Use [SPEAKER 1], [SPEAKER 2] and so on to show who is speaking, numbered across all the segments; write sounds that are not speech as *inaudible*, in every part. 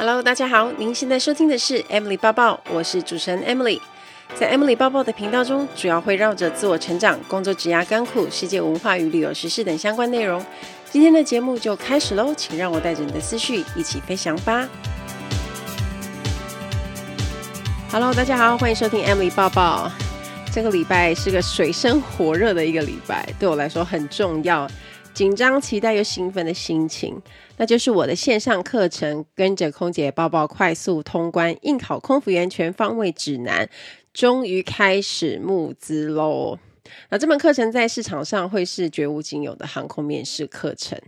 [SPEAKER 1] Hello，大家好，您现在收听的是 Emily 抱抱，我是主持人 Emily。在 Emily 抱抱的频道中，主要会绕着自我成长、工作、职涯、甘苦、世界文化与旅游时事等相关内容。今天的节目就开始喽，请让我带着你的思绪一起飞翔吧。Hello，大家好，欢迎收听 Emily 抱抱。这个礼拜是个水深火热的一个礼拜，对我来说很重要。紧张、期待又兴奋的心情，那就是我的线上课程《跟着空姐抱抱快速通关应考空服员全方位指南》，终于开始募资喽！那这门课程在市场上会是绝无仅有的航空面试课程。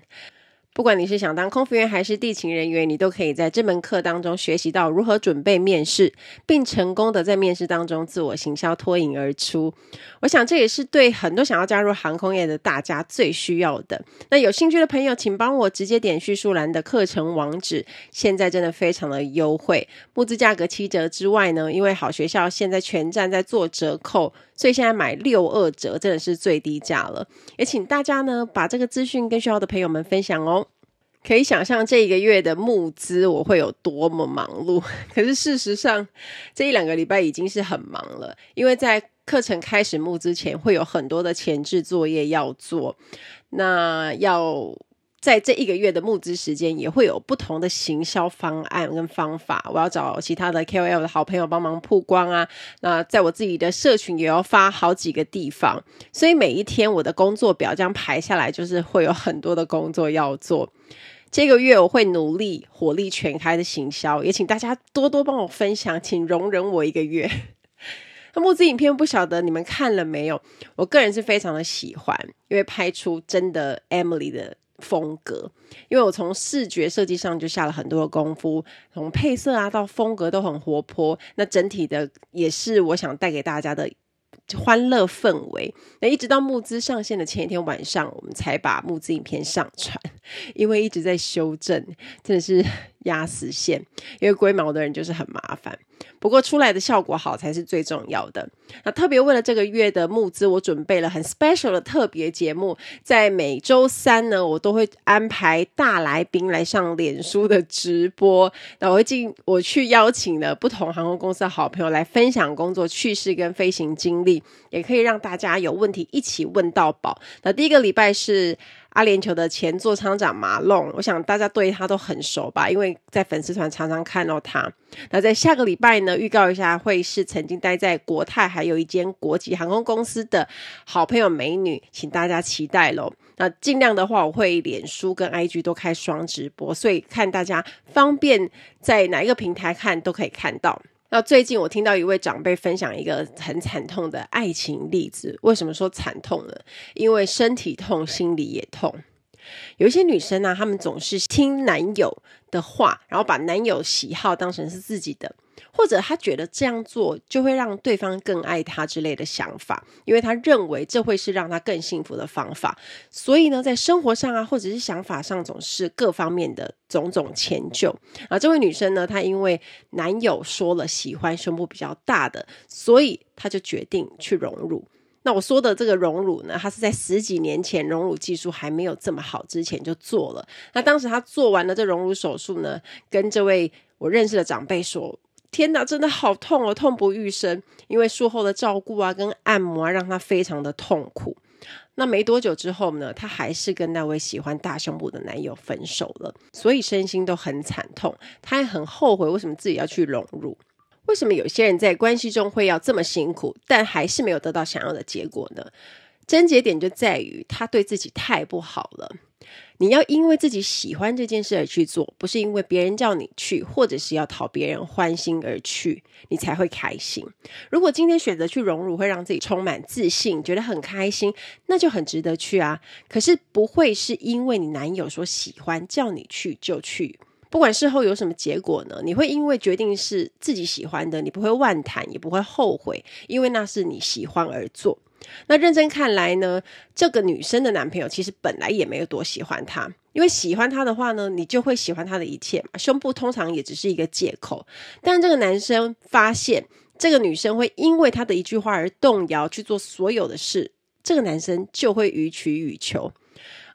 [SPEAKER 1] 不管你是想当空服员还是地勤人员，你都可以在这门课当中学习到如何准备面试，并成功的在面试当中自我行销脱颖而出。我想这也是对很多想要加入航空业的大家最需要的。那有兴趣的朋友，请帮我直接点叙述栏的课程网址，现在真的非常的优惠，募资价格七折之外呢，因为好学校现在全站在做折扣。所以现在买六二折真的是最低价了，也请大家呢把这个资讯跟学校的朋友们分享哦。可以想象这一个月的募资我会有多么忙碌，*laughs* 可是事实上这一两个礼拜已经是很忙了，因为在课程开始募资前会有很多的前置作业要做，那要。在这一个月的募资时间，也会有不同的行销方案跟方法。我要找其他的 KOL 的好朋友帮忙曝光啊。那在我自己的社群也要发好几个地方，所以每一天我的工作表这样排下来，就是会有很多的工作要做。这个月我会努力火力全开的行销，也请大家多多帮我分享，请容忍我一个月。*laughs* 那募资影片不晓得你们看了没有？我个人是非常的喜欢，因为拍出真的 Emily 的。风格，因为我从视觉设计上就下了很多的功夫，从配色啊到风格都很活泼，那整体的也是我想带给大家的欢乐氛围。那一直到募资上线的前一天晚上，我们才把募资影片上传，*laughs* 因为一直在修正，真的是压死线，因为龟毛的人就是很麻烦。不过出来的效果好才是最重要的。那特别为了这个月的募资，我准备了很 special 的特别节目，在每周三呢，我都会安排大来宾来上脸书的直播。那我会进，我去邀请了不同航空公司的好朋友来分享工作趣事跟飞行经历，也可以让大家有问题一起问到宝。那第一个礼拜是。阿联酋的前座舱长马龙，我想大家对他都很熟吧，因为在粉丝团常常看到他。那在下个礼拜呢，预告一下，会是曾经待在国泰还有一间国际航空公司的好朋友美女，请大家期待喽。那尽量的话，我会脸书跟 IG 都开双直播，所以看大家方便在哪一个平台看都可以看到。那最近我听到一位长辈分享一个很惨痛的爱情例子。为什么说惨痛呢？因为身体痛，心里也痛。有一些女生呢、她们总是听男友的话，然后把男友喜好当成是自己的。或者他觉得这样做就会让对方更爱他之类的想法，因为他认为这会是让他更幸福的方法。所以呢，在生活上啊，或者是想法上，总是各方面的种种迁就。啊，这位女生呢，她因为男友说了喜欢胸部比较大的，所以她就决定去隆乳。那我说的这个隆乳呢，她是在十几年前隆乳技术还没有这么好之前就做了。那当时她做完了这隆乳手术呢，跟这位我认识的长辈说。天哪，真的好痛哦，痛不欲生。因为术后的照顾啊，跟按摩啊，让她非常的痛苦。那没多久之后呢，她还是跟那位喜欢大胸部的男友分手了，所以身心都很惨痛。她也很后悔，为什么自己要去融入？为什么有些人在关系中会要这么辛苦，但还是没有得到想要的结果呢？症结点就在于她对自己太不好了。你要因为自己喜欢这件事而去做，不是因为别人叫你去，或者是要讨别人欢心而去，你才会开心。如果今天选择去荣辱会让自己充满自信，觉得很开心，那就很值得去啊。可是不会是因为你男友说喜欢叫你去就去，不管事后有什么结果呢？你会因为决定是自己喜欢的，你不会万谈，也不会后悔，因为那是你喜欢而做。那认真看来呢，这个女生的男朋友其实本来也没有多喜欢她，因为喜欢她的话呢，你就会喜欢她的一切嘛。胸部通常也只是一个借口，但这个男生发现这个女生会因为他的一句话而动摇去做所有的事，这个男生就会予取予求。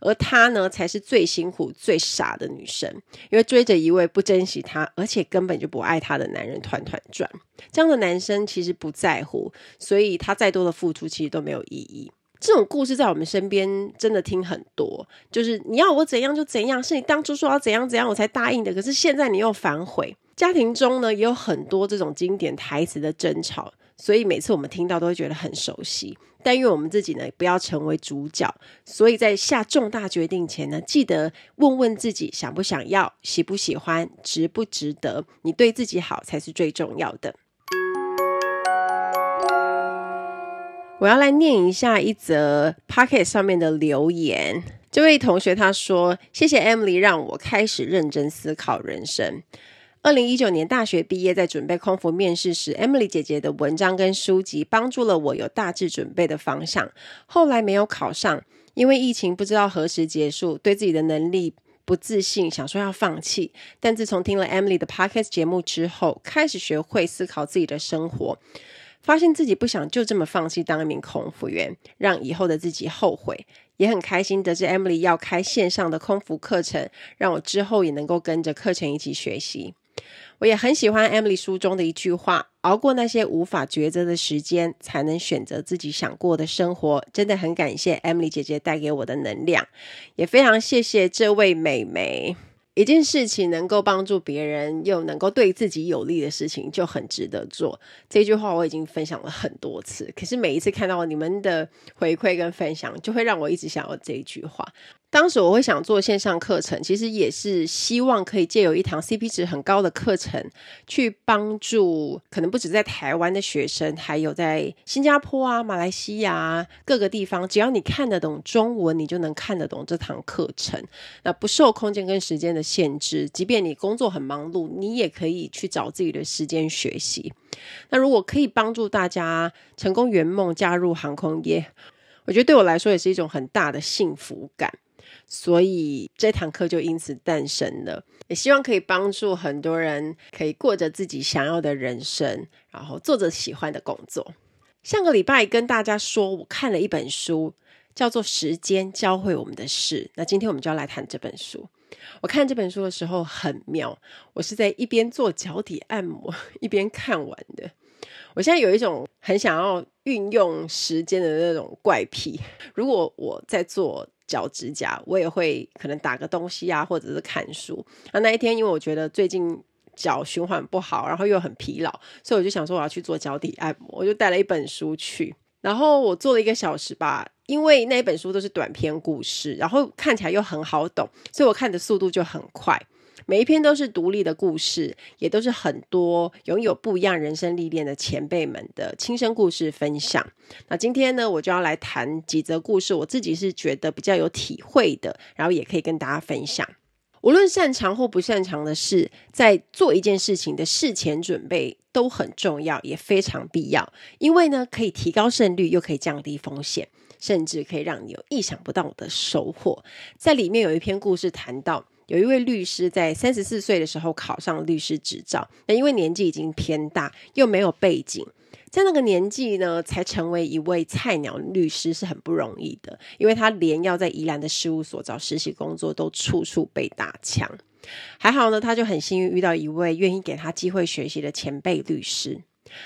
[SPEAKER 1] 而她呢，才是最辛苦、最傻的女生，因为追着一位不珍惜她，而且根本就不爱她的男人团团转。这样的男生其实不在乎，所以他再多的付出其实都没有意义。这种故事在我们身边真的听很多，就是你要我怎样就怎样，是你当初说要怎样怎样我才答应的，可是现在你又反悔。家庭中呢，也有很多这种经典台词的争吵，所以每次我们听到都会觉得很熟悉。但愿我们自己呢，不要成为主角。所以在下重大决定前呢，记得问问自己想不想要、喜不喜欢、值不值得。你对自己好才是最重要的。我要来念一下一则 Pocket 上面的留言。这位同学他说：“谢谢 Emily 让我开始认真思考人生。”二零一九年大学毕业，在准备空服面试时，Emily 姐姐的文章跟书籍帮助了我有大致准备的方向。后来没有考上，因为疫情不知道何时结束，对自己的能力不自信，想说要放弃。但自从听了 Emily 的 Podcast 节目之后，开始学会思考自己的生活，发现自己不想就这么放弃当一名空服员，让以后的自己后悔。也很开心得知 Emily 要开线上的空服课程，让我之后也能够跟着课程一起学习。我也很喜欢 Emily 书中的一句话：“熬过那些无法抉择的时间，才能选择自己想过的生活。”真的很感谢 Emily 姐姐带给我的能量，也非常谢谢这位美眉。一件事情能够帮助别人，又能够对自己有利的事情，就很值得做。这句话我已经分享了很多次，可是每一次看到你们的回馈跟分享，就会让我一直想要这一句话。当时我会想做线上课程，其实也是希望可以借由一堂 CP 值很高的课程，去帮助可能不止在台湾的学生，还有在新加坡啊、马来西亚各个地方，只要你看得懂中文，你就能看得懂这堂课程。那不受空间跟时间的限制，即便你工作很忙碌，你也可以去找自己的时间学习。那如果可以帮助大家成功圆梦，加入航空业，我觉得对我来说也是一种很大的幸福感。所以这堂课就因此诞生了，也希望可以帮助很多人可以过着自己想要的人生，然后做着喜欢的工作。上个礼拜跟大家说，我看了一本书，叫做《时间教会我们的事》。那今天我们就要来谈这本书。我看这本书的时候很妙，我是在一边做脚底按摩一边看完的。我现在有一种很想要运用时间的那种怪癖。如果我在做脚指甲，我也会可能打个东西啊，或者是看书。那那一天，因为我觉得最近脚循环不好，然后又很疲劳，所以我就想说我要去做脚底按摩，我就带了一本书去。然后我做了一个小时吧，因为那一本书都是短篇故事，然后看起来又很好懂，所以我看的速度就很快。每一篇都是独立的故事，也都是很多拥有不一样人生历练的前辈们的亲身故事分享。那今天呢，我就要来谈几则故事，我自己是觉得比较有体会的，然后也可以跟大家分享。无论擅长或不擅长的事，在做一件事情的事前准备都很重要，也非常必要。因为呢，可以提高胜率，又可以降低风险，甚至可以让你有意想不到的收获。在里面有一篇故事谈到，有一位律师在三十四岁的时候考上律师执照，那因为年纪已经偏大，又没有背景，在那个年纪呢，才成为一位菜鸟律师是很不容易的，因为他连要在宜兰的事务所找实习工作都处处被打枪。还好呢，他就很幸运遇到一位愿意给他机会学习的前辈律师。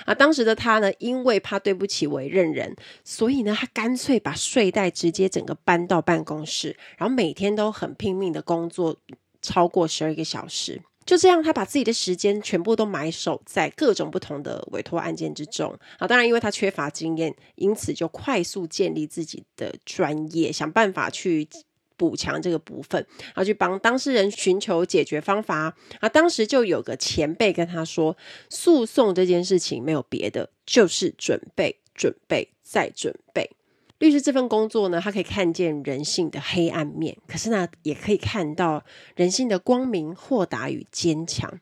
[SPEAKER 1] 啊，当时的他呢，因为怕对不起委任人，所以呢，他干脆把睡袋直接整个搬到办公室，然后每天都很拼命的工作，超过十二个小时。就这样，他把自己的时间全部都埋首在各种不同的委托案件之中。啊，当然，因为他缺乏经验，因此就快速建立自己的专业，想办法去。补强这个部分，然后去帮当事人寻求解决方法。啊，当时就有个前辈跟他说：“诉讼这件事情没有别的，就是准备、准备再准备。律师这份工作呢，他可以看见人性的黑暗面，可是呢，也可以看到人性的光明、豁达与坚强。”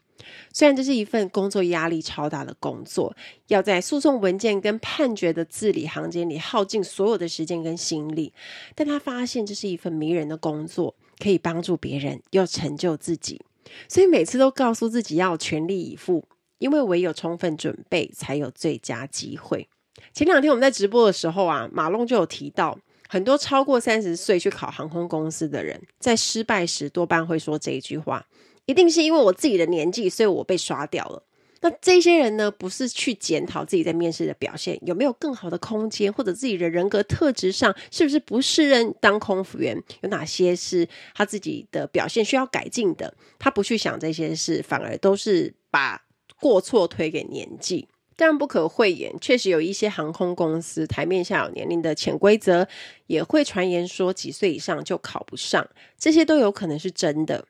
[SPEAKER 1] 虽然这是一份工作压力超大的工作，要在诉讼文件跟判决的字里行间里耗尽所有的时间跟心力，但他发现这是一份迷人的工作，可以帮助别人又成就自己，所以每次都告诉自己要全力以赴，因为唯有充分准备，才有最佳机会。前两天我们在直播的时候啊，马龙就有提到。很多超过三十岁去考航空公司的人，在失败时多半会说这一句话：一定是因为我自己的年纪，所以我被刷掉了。那这些人呢，不是去检讨自己在面试的表现有没有更好的空间，或者自己的人格特质上是不是不适任当空服员，有哪些是他自己的表现需要改进的。他不去想这些事，反而都是把过错推给年纪。当然不可讳言，确实有一些航空公司台面下有年龄的潜规则，也会传言说几岁以上就考不上，这些都有可能是真的。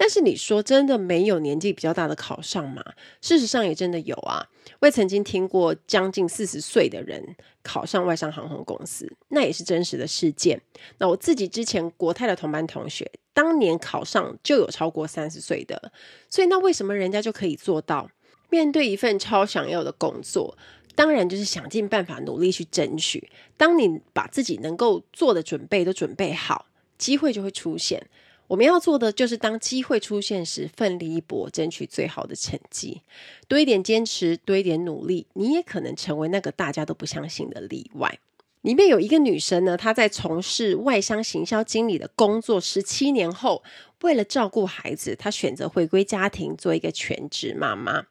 [SPEAKER 1] 但是你说真的没有年纪比较大的考上吗？事实上也真的有啊，我也曾经听过将近四十岁的人考上外商航空公司，那也是真实的事件。那我自己之前国泰的同班同学，当年考上就有超过三十岁的，所以那为什么人家就可以做到？面对一份超想要的工作，当然就是想尽办法努力去争取。当你把自己能够做的准备都准备好，机会就会出现。我们要做的就是，当机会出现时，奋力一搏，争取最好的成绩。多一点坚持，多一点努力，你也可能成为那个大家都不相信的例外。里面有一个女生呢，她在从事外商行销经理的工作十七年后，为了照顾孩子，她选择回归家庭，做一个全职妈妈。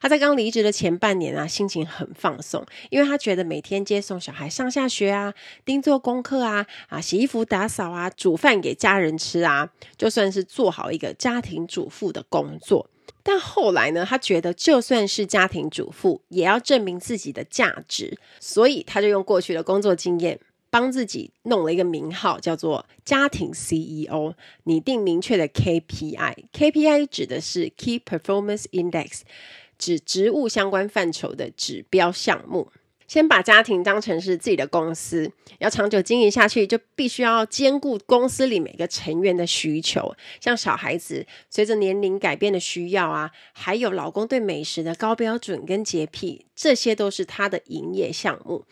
[SPEAKER 1] 她在刚离职的前半年啊，心情很放松，因为她觉得每天接送小孩上下学啊，盯做功课啊，啊，洗衣服、打扫啊，煮饭给家人吃啊，就算是做好一个家庭主妇的工作。但后来呢，她觉得就算是家庭主妇，也要证明自己的价值，所以她就用过去的工作经验。帮自己弄了一个名号，叫做家庭 CEO，拟定明确的 KPI。KPI 指的是 Key Performance Index，指职务相关范畴的指标项目。先把家庭当成是自己的公司，要长久经营下去，就必须要兼顾公司里每个成员的需求，像小孩子随着年龄改变的需要啊，还有老公对美食的高标准跟洁癖，这些都是他的营业项目。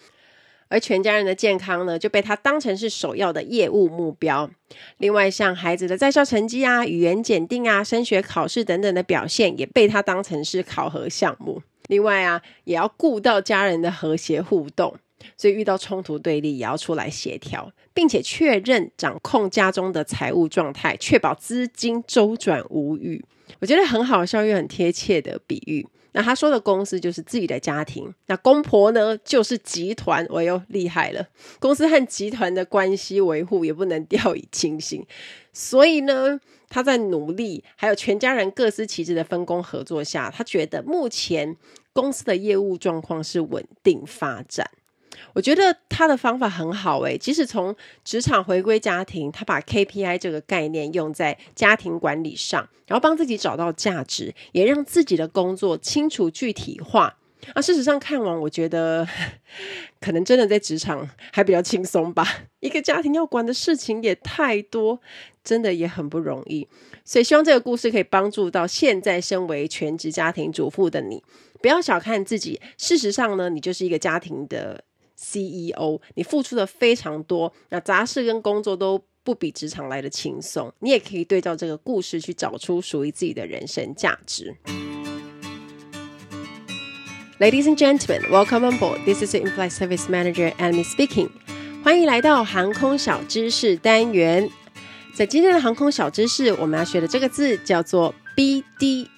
[SPEAKER 1] 而全家人的健康呢，就被他当成是首要的业务目标。另外，像孩子的在校成绩啊、语言检定啊、升学考试等等的表现，也被他当成是考核项目。另外啊，也要顾到家人的和谐互动，所以遇到冲突对立，也要出来协调，并且确认掌控家中的财务状态，确保资金周转无虞。我觉得很好笑又很贴切的比喻。那他说的公司就是自己的家庭，那公婆呢就是集团。我又，厉害了！公司和集团的关系维护也不能掉以轻心，所以呢，他在努力，还有全家人各司其职的分工合作下，他觉得目前公司的业务状况是稳定发展。我觉得他的方法很好诶，即使从职场回归家庭，他把 KPI 这个概念用在家庭管理上，然后帮自己找到价值，也让自己的工作清楚具体化。啊，事实上看完，我觉得 *laughs* 可能真的在职场还比较轻松吧。一个家庭要管的事情也太多，真的也很不容易。所以希望这个故事可以帮助到现在身为全职家庭主妇的你，不要小看自己。事实上呢，你就是一个家庭的。CEO，你付出的非常多，那杂事跟工作都不比职场来的轻松。你也可以对照这个故事去找出属于自己的人生价值。Ladies and gentlemen, welcome on board. This is the in-flight service manager, Amy speaking. 欢迎来到航空小知识单元。在今天的航空小知识，我们要学的这个字叫做 BD。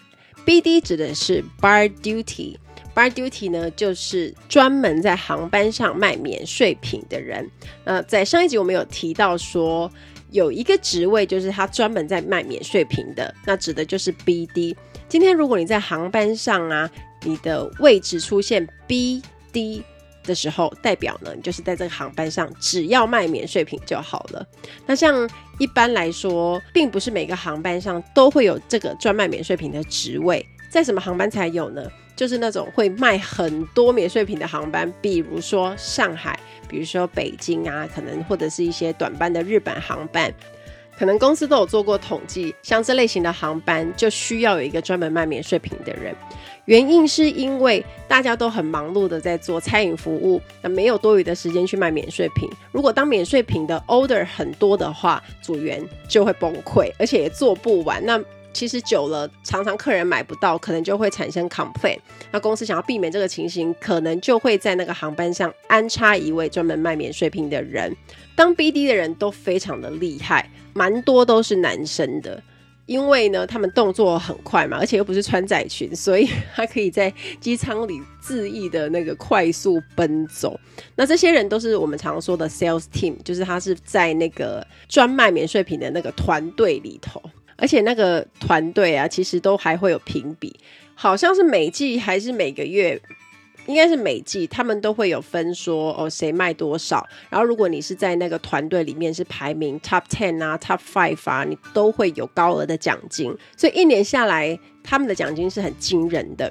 [SPEAKER 1] BD 指的是 Bar Duty。Bar duty 呢，就是专门在航班上卖免税品的人。呃，在上一集我们有提到说，有一个职位就是他专门在卖免税品的，那指的就是 BD。今天如果你在航班上啊，你的位置出现 BD 的时候，代表呢，你就是在这个航班上只要卖免税品就好了。那像一般来说，并不是每个航班上都会有这个专卖免税品的职位，在什么航班才有呢？就是那种会卖很多免税品的航班，比如说上海，比如说北京啊，可能或者是一些短班的日本航班，可能公司都有做过统计，像这类型的航班就需要有一个专门卖免税品的人。原因是因为大家都很忙碌的在做餐饮服务，那没有多余的时间去卖免税品。如果当免税品的 order 很多的话，组员就会崩溃，而且也做不完。那其实久了，常常客人买不到，可能就会产生 complaint。那公司想要避免这个情形，可能就会在那个航班上安插一位专门卖免税品的人。当 BD 的人都非常的厉害，蛮多都是男生的。因为呢，他们动作很快嘛，而且又不是穿窄裙，所以他可以在机舱里恣意的那个快速奔走。那这些人都是我们常说的 sales team，就是他是在那个专卖免税品的那个团队里头，而且那个团队啊，其实都还会有评比，好像是每季还是每个月。应该是每季他们都会有分说哦，谁卖多少，然后如果你是在那个团队里面是排名 top ten 啊 top five 啊，你都会有高额的奖金，所以一年下来他们的奖金是很惊人的。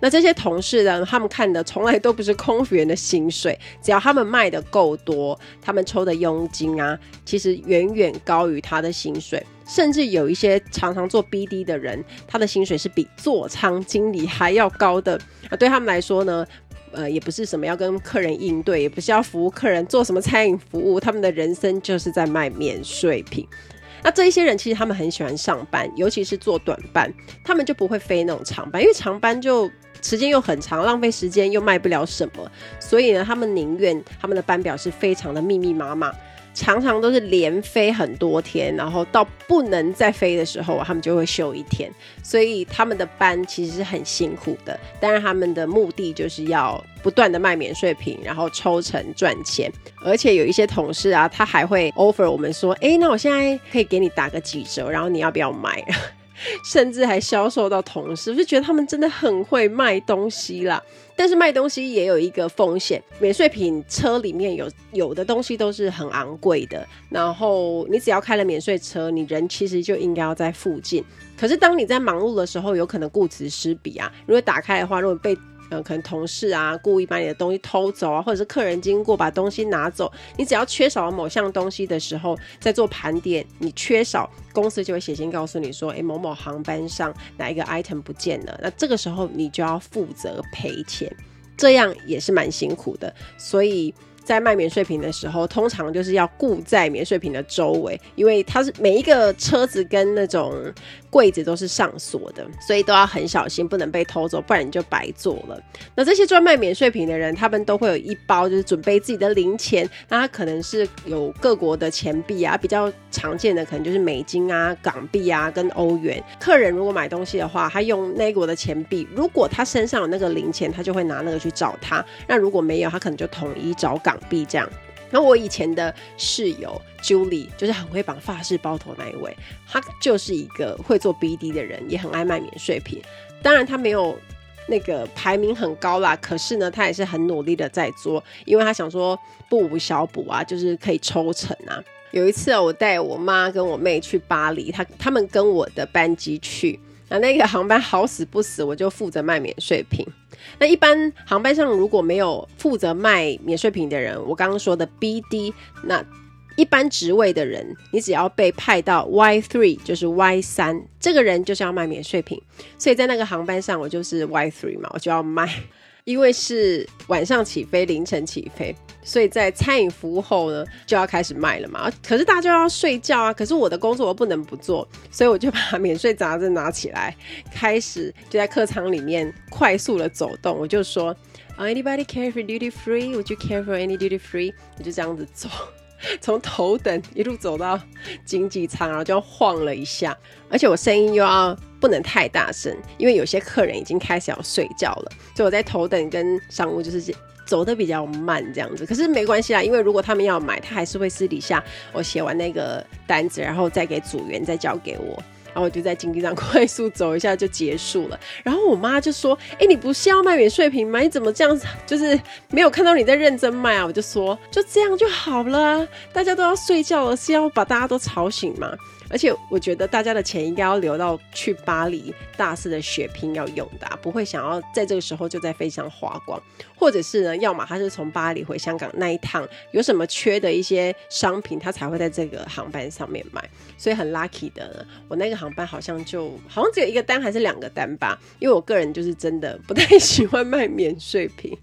[SPEAKER 1] 那这些同事呢，他们看的从来都不是空服员的薪水，只要他们卖的够多，他们抽的佣金啊，其实远远高于他的薪水。甚至有一些常常做 BD 的人，他的薪水是比座舱经理还要高的啊！对他们来说呢，呃，也不是什么要跟客人应对，也不是要服务客人，做什么餐饮服务，他们的人生就是在卖免税品。那这一些人其实他们很喜欢上班，尤其是做短班，他们就不会飞那种长班，因为长班就时间又很长，浪费时间又卖不了什么，所以呢，他们宁愿他们的班表是非常的密密麻麻。常常都是连飞很多天，然后到不能再飞的时候，他们就会休一天。所以他们的班其实是很辛苦的。但是，他们的目的就是要不断的卖免税品，然后抽成赚钱。而且有一些同事啊，他还会 offer 我们说：“哎，那我现在可以给你打个几折，然后你要不要买？” *laughs* 甚至还销售到同事，我就觉得他们真的很会卖东西啦。但是卖东西也有一个风险，免税品车里面有有的东西都是很昂贵的。然后你只要开了免税车，你人其实就应该要在附近。可是当你在忙碌的时候，有可能顾此失彼啊。如果打开的话，如果被嗯，可能同事啊故意把你的东西偷走啊，或者是客人经过把东西拿走，你只要缺少了某项东西的时候，在做盘点，你缺少，公司就会写信告诉你说，诶，某某航班上哪一个 item 不见了，那这个时候你就要负责赔钱，这样也是蛮辛苦的，所以。在卖免税品的时候，通常就是要顾在免税品的周围，因为它是每一个车子跟那种柜子都是上锁的，所以都要很小心，不能被偷走，不然你就白做了。那这些专卖免税品的人，他们都会有一包，就是准备自己的零钱。那他可能是有各国的钱币啊，比较常见的可能就是美金啊、港币啊跟欧元。客人如果买东西的话，他用那国的钱币，如果他身上有那个零钱，他就会拿那个去找他。那如果没有，他可能就统一找港。币这样，那我以前的室友 Julie 就是很会绑发饰包头那一位，他就是一个会做 BD 的人，也很爱卖免税品。当然他没有那个排名很高啦，可是呢，他也是很努力的在做，因为他想说不无小补啊，就是可以抽成啊。有一次啊，我带我妈跟我妹去巴黎，他他们跟我的班机去。那那个航班好死不死，我就负责卖免税品。那一般航班上如果没有负责卖免税品的人，我刚刚说的 BD，那一般职位的人，你只要被派到 Y three，就是 Y 三，这个人就是要卖免税品。所以在那个航班上，我就是 Y three 嘛，我就要卖。因为是晚上起飞，凌晨起飞，所以在餐饮服务后呢，就要开始卖了嘛。可是大家要睡觉啊，可是我的工作我不能不做，所以我就把免税杂志拿起来，开始就在客舱里面快速的走动。我就说，Anybody care for duty free? Would you care for any duty free? 我就这样子走。从头等一路走到经济舱，然后就晃了一下，而且我声音又要不能太大声，因为有些客人已经开始要睡觉了，所以我在头等跟商务就是走的比较慢这样子。可是没关系啦，因为如果他们要买，他还是会私底下我写完那个单子，然后再给组员再交给我。然后我就在经济上快速走一下就结束了。然后我妈就说：“哎，你不是要卖免税品吗？你怎么这样子？就是没有看到你在认真卖啊？”我就说：“就这样就好了，大家都要睡觉了，是要把大家都吵醒吗？”而且我觉得大家的钱应该要留到去巴黎大肆的血拼要用的，啊，不会想要在这个时候就在飞上花光，或者是呢，要么他是从巴黎回香港那一趟有什么缺的一些商品，他才会在这个航班上面买。所以很 lucky 的，我那个航班好像就好像只有一个单还是两个单吧，因为我个人就是真的不太喜欢卖免税品，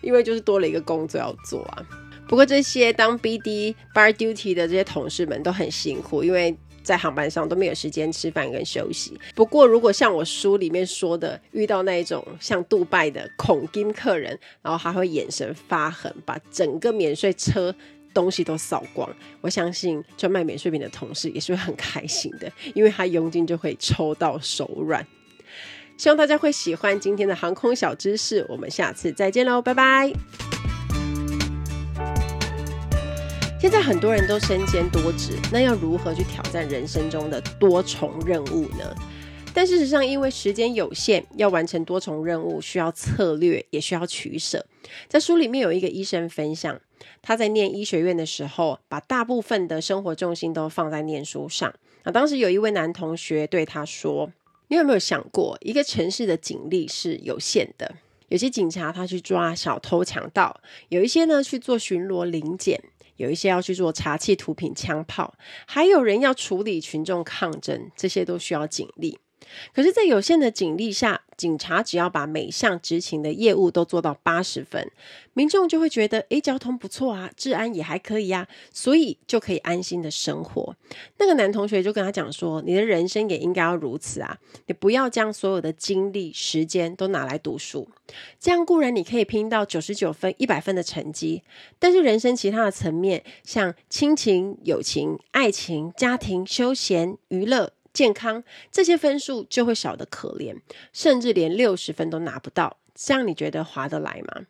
[SPEAKER 1] 因为就是多了一个工作要做啊。不过这些当 BD bar duty 的这些同事们都很辛苦，因为。在航班上都没有时间吃饭跟休息。不过，如果像我书里面说的，遇到那一种像杜拜的恐金客人，然后他会眼神发狠，把整个免税车东西都扫光，我相信专卖免税品的同事也是会很开心的，因为他佣金就会抽到手软。希望大家会喜欢今天的航空小知识，我们下次再见喽，拜拜。现在很多人都身兼多职，那要如何去挑战人生中的多重任务呢？但事实上，因为时间有限，要完成多重任务需要策略，也需要取舍。在书里面有一个医生分享，他在念医学院的时候，把大部分的生活重心都放在念书上。那当时有一位男同学对他说。你有没有想过，一个城市的警力是有限的？有些警察他去抓小偷强盗，有一些呢去做巡逻临检，有一些要去做茶器毒品、枪炮，还有人要处理群众抗争，这些都需要警力。可是，在有限的警力下，警察只要把每项执勤的业务都做到八十分，民众就会觉得，诶，交通不错啊，治安也还可以呀，所以就可以安心的生活。那个男同学就跟他讲说，你的人生也应该要如此啊，你不要将所有的精力、时间都拿来读书，这样固然你可以拼到九十九分、一百分的成绩，但是人生其他的层面，像亲情、友情、爱情、家庭、休闲、娱乐。健康这些分数就会少得可怜，甚至连六十分都拿不到。这样你觉得划得来吗？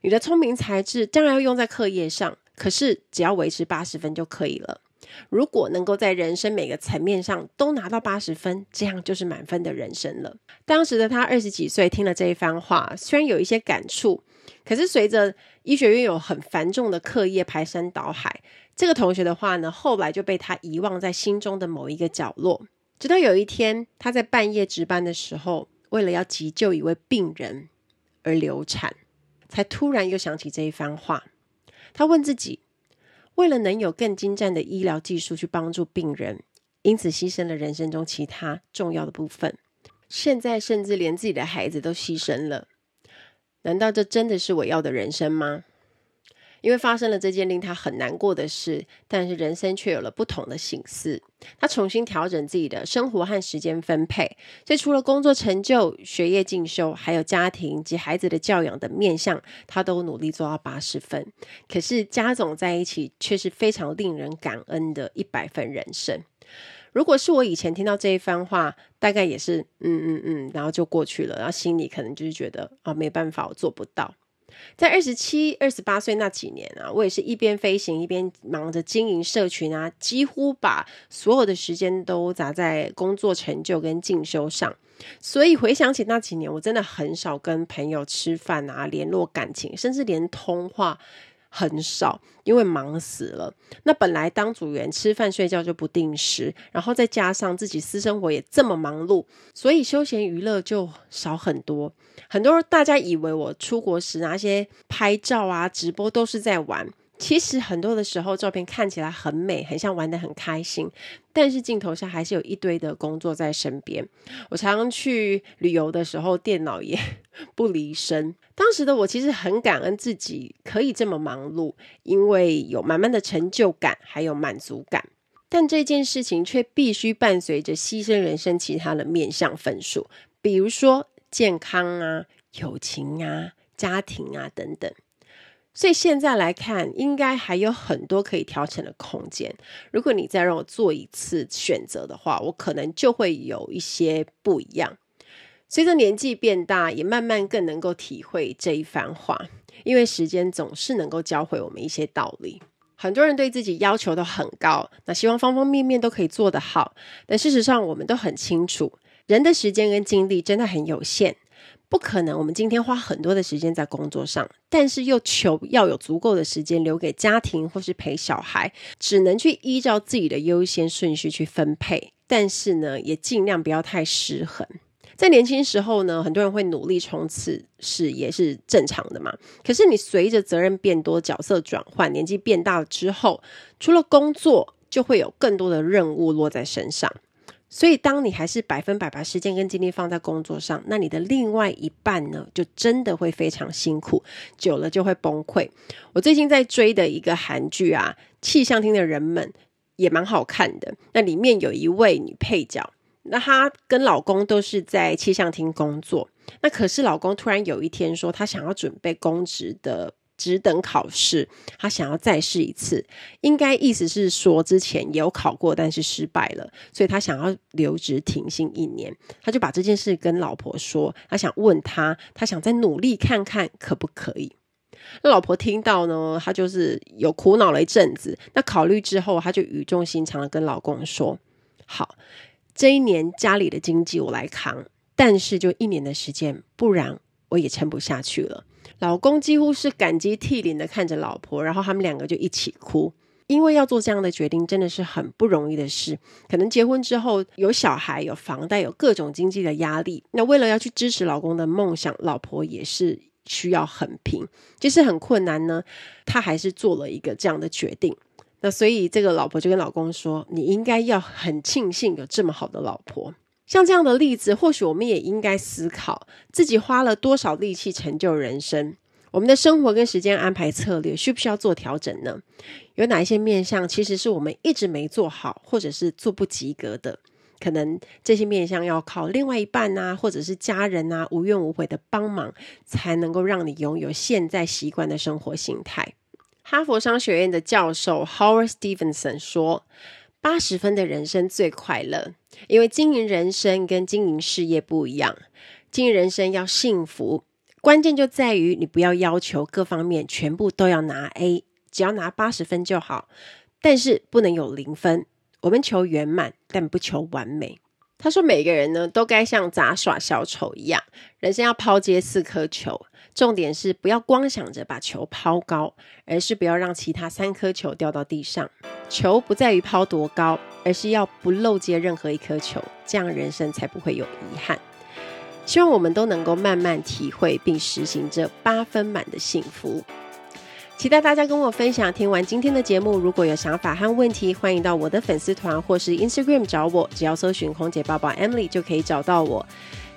[SPEAKER 1] 你的聪明才智当然要用在课业上，可是只要维持八十分就可以了。如果能够在人生每个层面上都拿到八十分，这样就是满分的人生了。当时的他二十几岁，听了这一番话，虽然有一些感触，可是随着医学院有很繁重的课业排山倒海。这个同学的话呢，后来就被他遗忘在心中的某一个角落。直到有一天，他在半夜值班的时候，为了要急救一位病人而流产，才突然又想起这一番话。他问自己：为了能有更精湛的医疗技术去帮助病人，因此牺牲了人生中其他重要的部分。现在甚至连自己的孩子都牺牲了。难道这真的是我要的人生吗？因为发生了这件令他很难过的事，但是人生却有了不同的省思。他重新调整自己的生活和时间分配，所以除了工作成就、学业进修，还有家庭及孩子的教养等面向，他都努力做到八十分。可是加总在一起，却是非常令人感恩的一百分人生。如果是我以前听到这一番话，大概也是嗯嗯嗯，然后就过去了，然后心里可能就是觉得啊，没办法，我做不到。在二十七、二十八岁那几年啊，我也是一边飞行一边忙着经营社群啊，几乎把所有的时间都砸在工作成就跟进修上。所以回想起那几年，我真的很少跟朋友吃饭啊，联络感情，甚至连通话。很少，因为忙死了。那本来当组员吃饭睡觉就不定时，然后再加上自己私生活也这么忙碌，所以休闲娱乐就少很多。很多大家以为我出国时那些拍照啊、直播都是在玩。其实很多的时候，照片看起来很美，很像玩得很开心，但是镜头下还是有一堆的工作在身边。我常常去旅游的时候，电脑也不离身。当时的我其实很感恩自己可以这么忙碌，因为有满满的成就感，还有满足感。但这件事情却必须伴随着牺牲人生其他的面向分数，比如说健康啊、友情啊、家庭啊等等。所以现在来看，应该还有很多可以调整的空间。如果你再让我做一次选择的话，我可能就会有一些不一样。随着年纪变大，也慢慢更能够体会这一番话。因为时间总是能够教会我们一些道理。很多人对自己要求都很高，那希望方方面面都可以做得好。但事实上，我们都很清楚，人的时间跟精力真的很有限。不可能，我们今天花很多的时间在工作上，但是又求要有足够的时间留给家庭或是陪小孩，只能去依照自己的优先顺序去分配。但是呢，也尽量不要太失衡。在年轻时候呢，很多人会努力冲刺，是也是正常的嘛。可是你随着责任变多、角色转换、年纪变大了之后，除了工作，就会有更多的任务落在身上。所以，当你还是百分百把时间跟精力放在工作上，那你的另外一半呢，就真的会非常辛苦，久了就会崩溃。我最近在追的一个韩剧啊，《气象厅的人们》也蛮好看的。那里面有一位女配角，那她跟老公都是在气象厅工作。那可是老公突然有一天说，他想要准备公职的只等考试，他想要再试一次。应该意思是说之前有考过，但是失败了，所以他想要留职停薪一年。他就把这件事跟老婆说，他想问他，他想再努力看看可不可以。那老婆听到呢，她就是有苦恼了一阵子。那考虑之后，她就语重心长的跟老公说：“好，这一年家里的经济我来扛，但是就一年的时间，不然我也撑不下去了。”老公几乎是感激涕零的看着老婆，然后他们两个就一起哭，因为要做这样的决定真的是很不容易的事。可能结婚之后有小孩、有房贷、有各种经济的压力，那为了要去支持老公的梦想，老婆也是。需要很拼，即使很困难呢，他还是做了一个这样的决定。那所以这个老婆就跟老公说：“你应该要很庆幸有这么好的老婆。”像这样的例子，或许我们也应该思考自己花了多少力气成就人生。我们的生活跟时间安排策略需不需要做调整呢？有哪一些面向其实是我们一直没做好，或者是做不及格的？可能这些面向要靠另外一半啊，或者是家人啊，无怨无悔的帮忙，才能够让你拥有现在习惯的生活形态。哈佛商学院的教授 Howard Stevenson 说：“八十分的人生最快乐，因为经营人生跟经营事业不一样。经营人生要幸福，关键就在于你不要要求各方面全部都要拿 A，只要拿八十分就好，但是不能有零分。”我们求圆满，但不求完美。他说：“每个人呢，都该像杂耍小丑一样，人生要抛接四颗球，重点是不要光想着把球抛高，而是不要让其他三颗球掉到地上。球不在于抛多高，而是要不漏接任何一颗球，这样人生才不会有遗憾。希望我们都能够慢慢体会并实行这八分满的幸福。”期待大家跟我分享。听完今天的节目，如果有想法和问题，欢迎到我的粉丝团或是 Instagram 找我，只要搜寻“空姐报报 Emily” 就可以找到我。